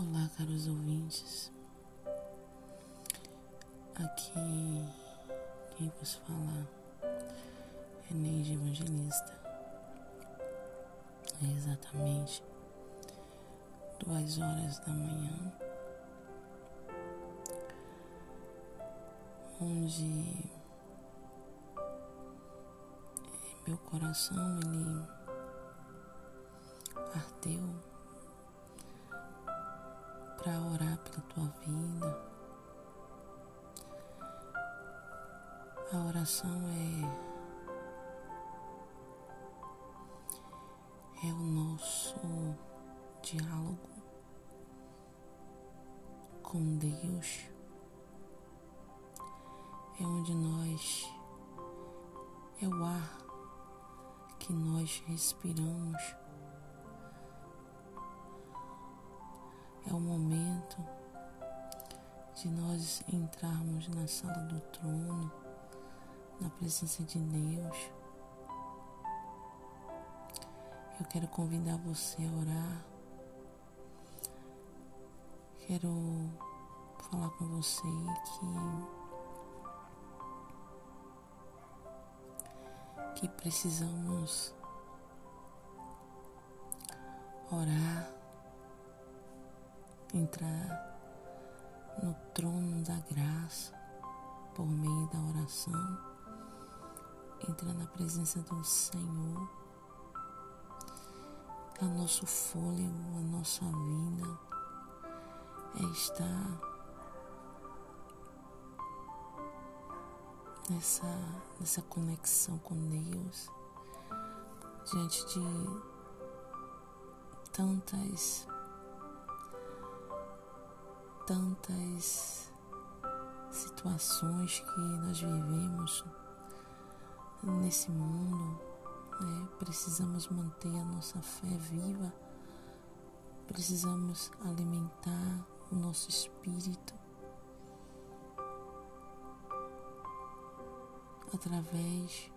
Olá, caros ouvintes. Aqui quem vos fala é Neide Evangelista. É exatamente duas horas da manhã, onde meu coração ele ardeu para orar pela tua vida. A oração é é o nosso diálogo com Deus. É onde nós é o ar que nós respiramos É o momento de nós entrarmos na sala do trono, na presença de Deus. Eu quero convidar você a orar. Quero falar com você que que precisamos orar entrar no trono da graça por meio da oração, entrar na presença do Senhor, a nosso fôlego, a nossa vida é estar nessa, nessa conexão com Deus diante de tantas tantas situações que nós vivemos nesse mundo, né? precisamos manter a nossa fé viva, precisamos alimentar o nosso espírito através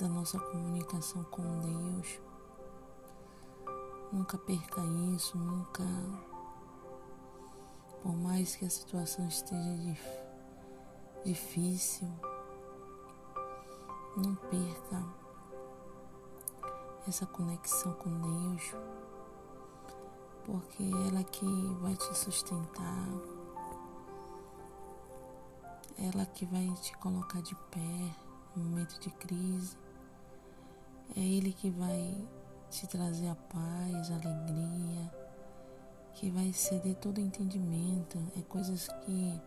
da nossa comunicação com Deus. Nunca perca isso, nunca por mais que a situação esteja dif difícil, não perca essa conexão com Deus, porque é ela que vai te sustentar, é ela que vai te colocar de pé no momento de crise, é Ele que vai te trazer a paz, a alegria que vai exceder todo entendimento. É coisas que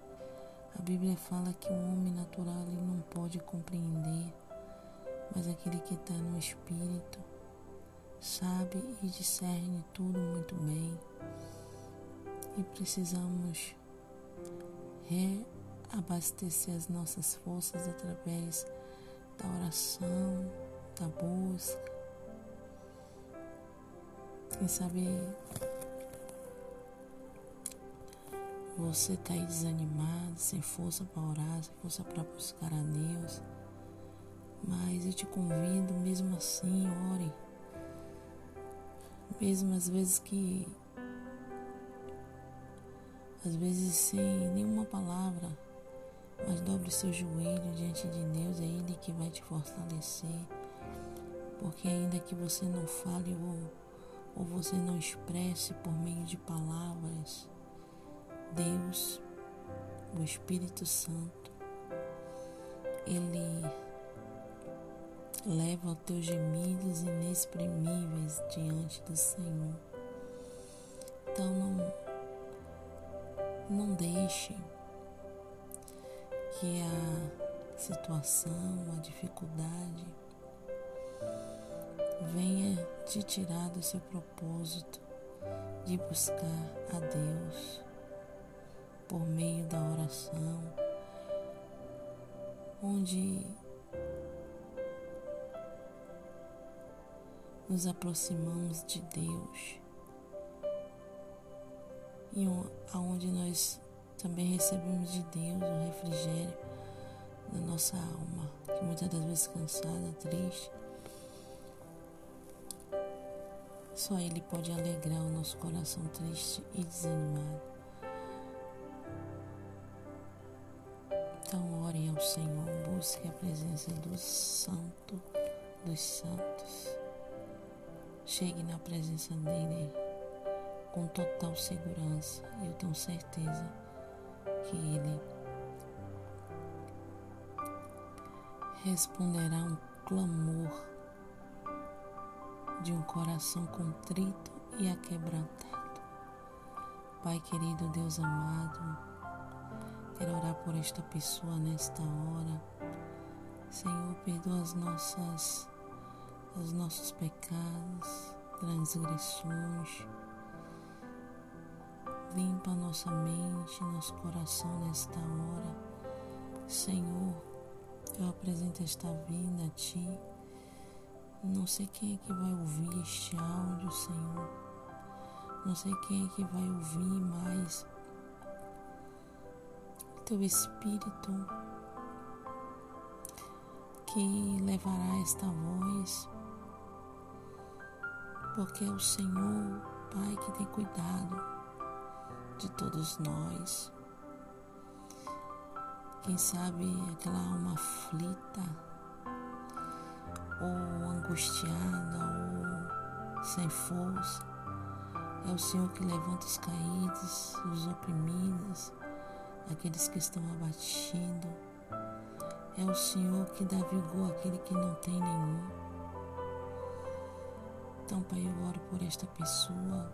a Bíblia fala que o homem natural ele não pode compreender, mas aquele que está no Espírito sabe e discerne tudo muito bem. E precisamos reabastecer as nossas forças através da oração, da busca. Quem sabe você está aí desanimado, sem força para orar, sem força para buscar a Deus. Mas eu te convido, mesmo assim, ore. Mesmo às vezes que. Às vezes sem nenhuma palavra, mas dobre seu joelho diante de Deus, é Ele que vai te fortalecer. Porque ainda que você não fale ou, ou você não expresse por meio de palavras, Deus, o Espírito Santo, Ele leva os teus gemidos inexprimíveis diante do Senhor. Então não, não deixe que a situação, a dificuldade venha te tirar do seu propósito de buscar a Deus por meio da oração, onde nos aproximamos de Deus e aonde nós também recebemos de Deus o refrigério da nossa alma, que muitas das vezes cansada, triste. Só Ele pode alegrar o nosso coração triste e desanimado. Busque a presença do Santo dos Santos. Chegue na presença dele com total segurança. Eu tenho certeza que ele responderá um clamor de um coração contrito e aquebrantado. Pai querido, Deus amado, quero orar por esta pessoa nesta hora. Senhor, perdoa as nossas os nossos pecados, transgressões. Limpa nossa mente, nosso coração nesta hora. Senhor, eu apresento esta vida a Ti. Não sei quem é que vai ouvir este áudio, Senhor. Não sei quem é que vai ouvir, mas Teu Espírito que levará esta voz porque é o Senhor, Pai, que tem cuidado de todos nós. Quem sabe aquela alma aflita, ou angustiada, ou sem força, é o Senhor que levanta os caídos, os oprimidos, aqueles que estão abatidos. É o Senhor que dá vigor àquele que não tem nenhum. Então, Pai, eu oro por esta pessoa,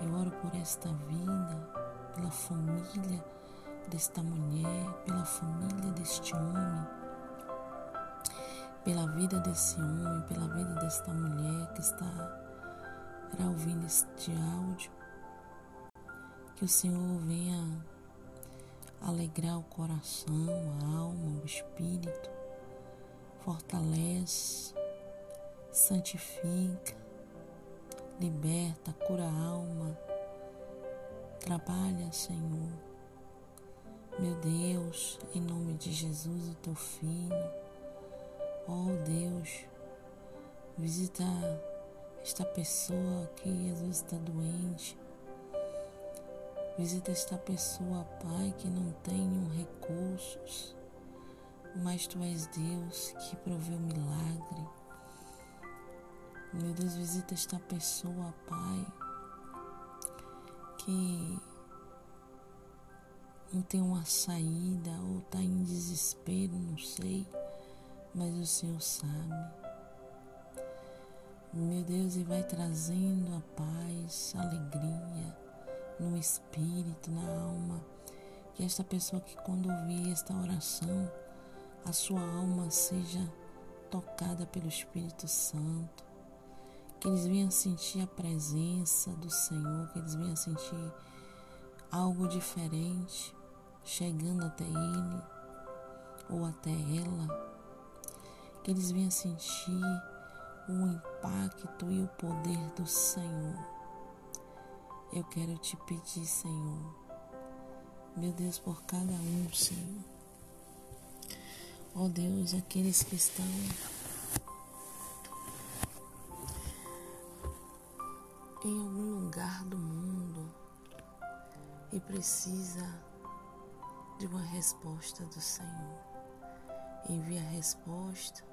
eu oro por esta vida, pela família desta mulher, pela família deste homem, pela vida desse homem, pela vida desta mulher que está ouvindo este áudio. Que o Senhor venha alegrar o coração, a alma, o espírito, fortalece santifica, liberta, cura a alma. Trabalha, Senhor. Meu Deus, em nome de Jesus, o teu filho. Oh Deus, visita esta pessoa que às vezes está doente. Visita esta pessoa, Pai, que não tem recursos, mas Tu és Deus que proveu milagre. Meu Deus, visita esta pessoa, Pai, que não tem uma saída ou está em desespero, não sei, mas o Senhor sabe. Meu Deus, e vai trazendo a paz, a alegria no espírito, na alma. Que esta pessoa que quando ouvir esta oração, a sua alma seja tocada pelo Espírito Santo que eles venham sentir a presença do Senhor, que eles venham sentir algo diferente chegando até Ele ou até ela, que eles venham sentir o impacto e o poder do Senhor. Eu quero te pedir, Senhor, meu Deus, por cada um, Senhor. Ó oh Deus, aqueles que estão em algum lugar do mundo e precisa de uma resposta do Senhor. Envia a resposta,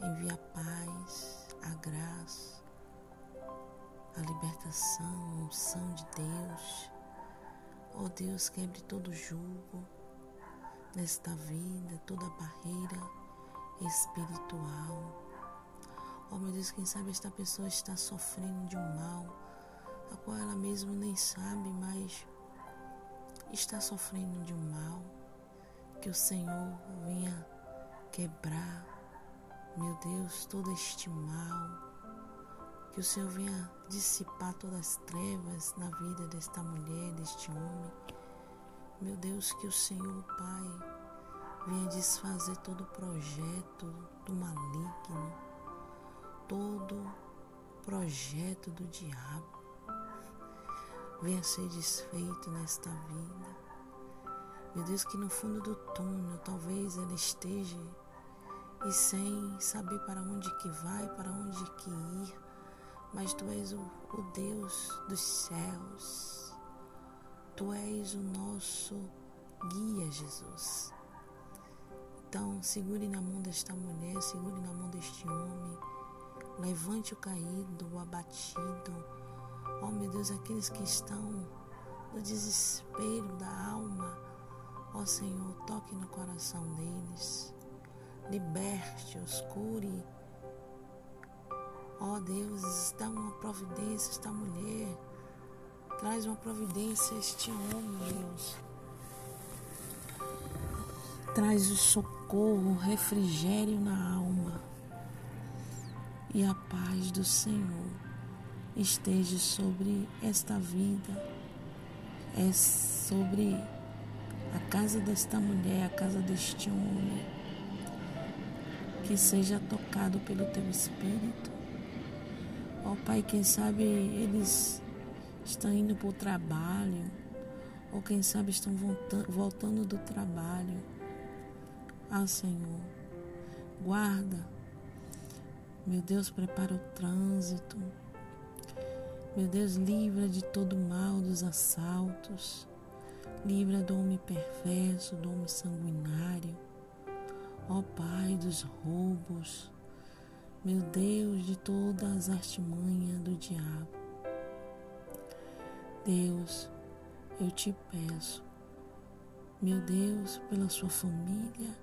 envia a paz, a graça, a libertação, a unção de Deus. Oh Deus, quebre todo jugo nesta vida, toda barreira espiritual Oh meu Deus, quem sabe esta pessoa está sofrendo de um mal, a qual ela mesma nem sabe, mas está sofrendo de um mal. Que o Senhor venha quebrar, meu Deus, todo este mal. Que o Senhor venha dissipar todas as trevas na vida desta mulher, deste homem. Meu Deus, que o Senhor, Pai, venha desfazer todo o projeto do maligno todo projeto do diabo venha ser desfeito nesta vida. Meu Deus, que no fundo do túnel talvez ela esteja e sem saber para onde que vai, para onde que ir, mas tu és o, o Deus dos céus. Tu és o nosso guia, Jesus. Então, segure na mão desta mulher, segure na mão deste homem. Levante o caído, o abatido. Oh, meu Deus, aqueles que estão no desespero da alma. Ó oh, Senhor, toque no coração deles. Liberte-os, cure Ó oh Deus, dá uma providência esta mulher. Traz uma providência a este homem, Deus. Traz o socorro, o refrigério na alma. E a paz do Senhor esteja sobre esta vida, é sobre a casa desta mulher, a casa deste homem. Que seja tocado pelo teu Espírito Ó oh, Pai, quem sabe eles estão indo para o trabalho, ou quem sabe estão voltando do trabalho. Ah, Senhor, guarda. Meu Deus, prepara o trânsito. Meu Deus, livra de todo mal dos assaltos. Livra do homem perverso, do homem sanguinário. Ó Pai, dos roubos meu Deus, de todas as artimanhas do diabo. Deus, eu te peço, meu Deus, pela sua família,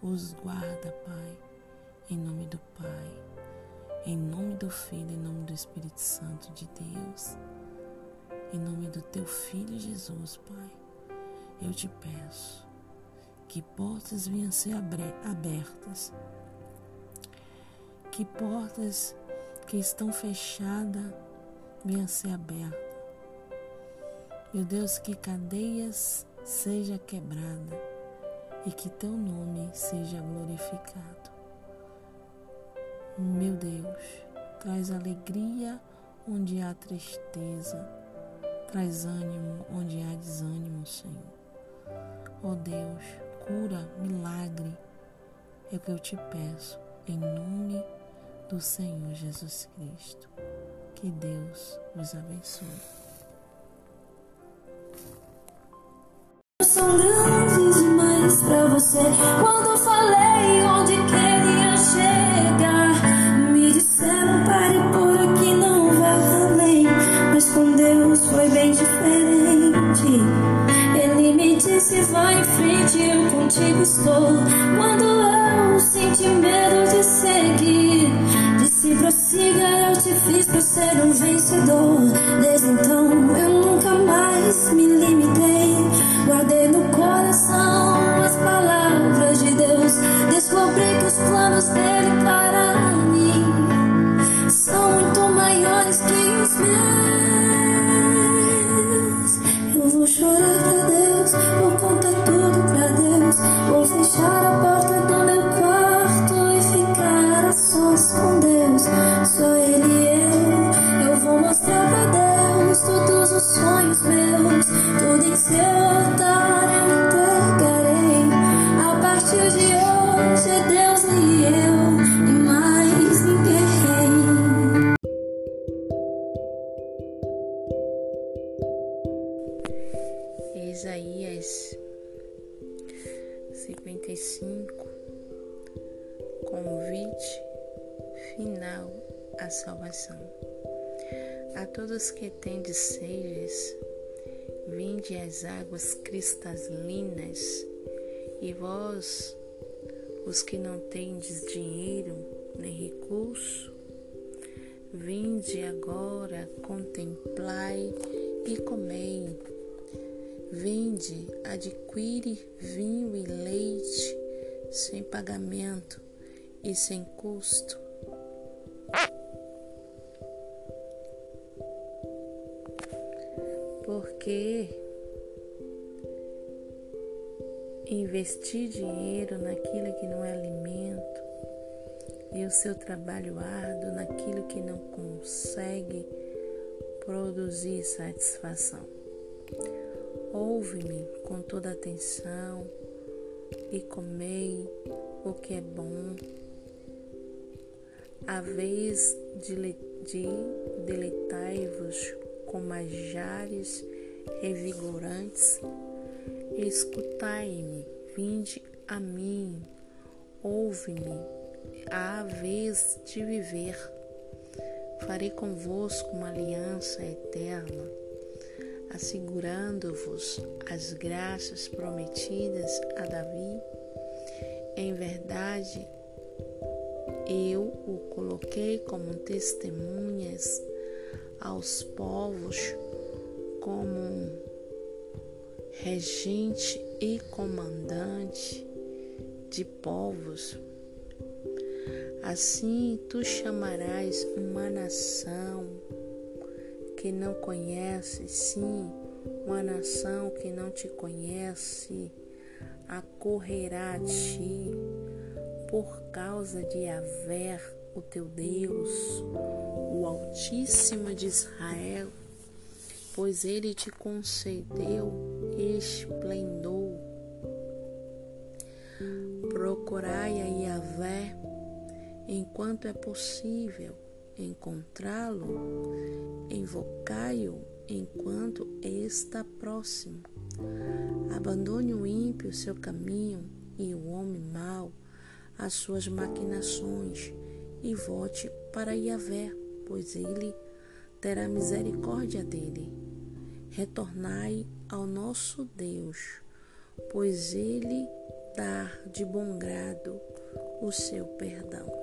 os guarda, Pai, em nome do Pai, em nome do Filho, em nome do Espírito Santo de Deus, em nome do teu Filho Jesus, Pai, eu te peço que portas venham ser abertas que portas que estão fechadas venham ser abertas. Meu Deus, que cadeias seja quebrada e que teu nome seja glorificado. Meu Deus, traz alegria onde há tristeza, traz ânimo onde há desânimo, Senhor. Ó oh Deus, cura, milagre, é o que eu te peço, em nome de do Senhor Jesus Cristo. Que Deus os abençoe. São grandes demais para você. Quando falei onde queria chegar, me disseram pare por aqui, não vá além. Mas com Deus foi bem diferente. Ele me disse vai em frente, eu contigo estou. Quando eu senti medo de seguir prossiga, eu te fiz pra ser um vencedor. Desde então eu nunca mais me limitei. Guardei no coração Isaías 55 Convite final a salvação. A todos que tendes sedes, vinde as águas cristalinas, e vós, os que não tendes dinheiro nem recurso, vinde agora, contemplai e comei. Vinde, adquire vinho e leite sem pagamento e sem custo Porque investir dinheiro naquilo que não é alimento e o seu trabalho árduo naquilo que não consegue produzir satisfação. Ouve-me com toda atenção e comei o que é bom a vez de, de deleitai-vos com manjares revigorantes. Escutai-me, vinde a mim, ouve-me, a vez de viver. Farei convosco uma aliança eterna, assegurando-vos as graças prometidas a Davi. Em verdade, eu o coloquei como testemunhas aos povos, como regente e comandante de povos. Assim tu chamarás uma nação que não conhece, sim, uma nação que não te conhece, acorrerá a ti por causa de haver o teu Deus, o Altíssimo de Israel, pois ele te concedeu esplendor. Procurai a Yahvé enquanto é possível encontrá-lo, invocai-o enquanto está próximo. Abandone o ímpio seu caminho e o homem mau as suas maquinações e volte para Yahvé, pois ele terá misericórdia dele. Retornai ao nosso Deus, pois ele dá de bom grado o seu perdão.